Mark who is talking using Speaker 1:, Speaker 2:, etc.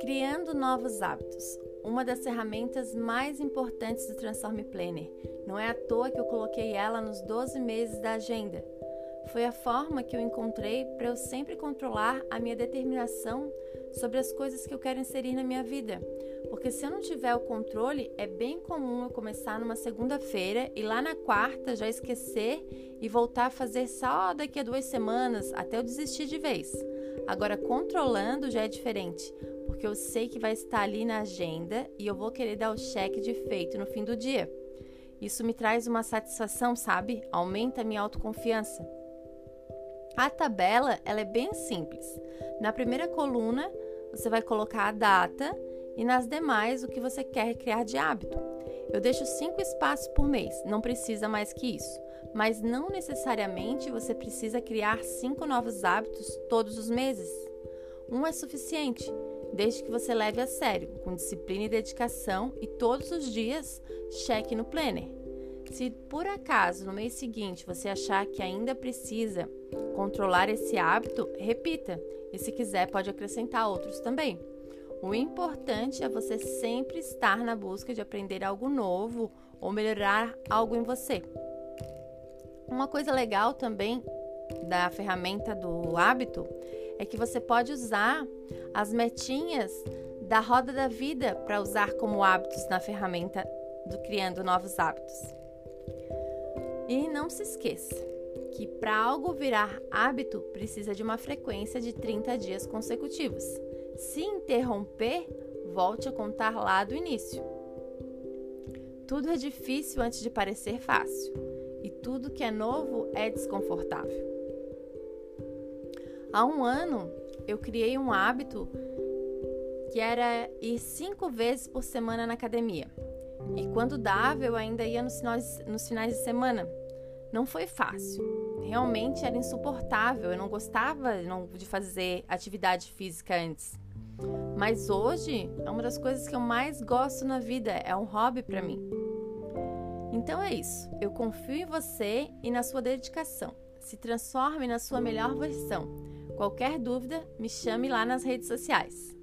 Speaker 1: Criando novos hábitos. Uma das ferramentas mais importantes do Transform Planner. Não é à toa que eu coloquei ela nos 12 meses da agenda. Foi a forma que eu encontrei para eu sempre controlar a minha determinação sobre as coisas que eu quero inserir na minha vida. Porque se eu não tiver o controle, é bem comum eu começar numa segunda-feira e lá na quarta já esquecer e voltar a fazer só daqui a duas semanas até eu desistir de vez. Agora, controlando já é diferente, porque eu sei que vai estar ali na agenda e eu vou querer dar o cheque de feito no fim do dia. Isso me traz uma satisfação, sabe? Aumenta a minha autoconfiança. A tabela ela é bem simples. Na primeira coluna, você vai colocar a data e nas demais o que você quer criar de hábito. Eu deixo cinco espaços por mês, não precisa mais que isso. Mas não necessariamente você precisa criar cinco novos hábitos todos os meses. Um é suficiente, desde que você leve a sério, com disciplina e dedicação e todos os dias cheque no planner. Se por acaso no mês seguinte você achar que ainda precisa controlar esse hábito, repita. E se quiser, pode acrescentar outros também. O importante é você sempre estar na busca de aprender algo novo ou melhorar algo em você. Uma coisa legal também da ferramenta do hábito é que você pode usar as metinhas da roda da vida para usar como hábitos na ferramenta do criando novos hábitos. E não se esqueça que para algo virar hábito precisa de uma frequência de 30 dias consecutivos. Se interromper, volte a contar lá do início. Tudo é difícil antes de parecer fácil, e tudo que é novo é desconfortável. Há um ano, eu criei um hábito que era ir cinco vezes por semana na academia. E quando dava, eu ainda ia nos finais, nos finais de semana. Não foi fácil. Realmente era insuportável. Eu não gostava de fazer atividade física antes. Mas hoje é uma das coisas que eu mais gosto na vida, é um hobby para mim. Então é isso. Eu confio em você e na sua dedicação. Se transforme na sua melhor versão. Qualquer dúvida, me chame lá nas redes sociais.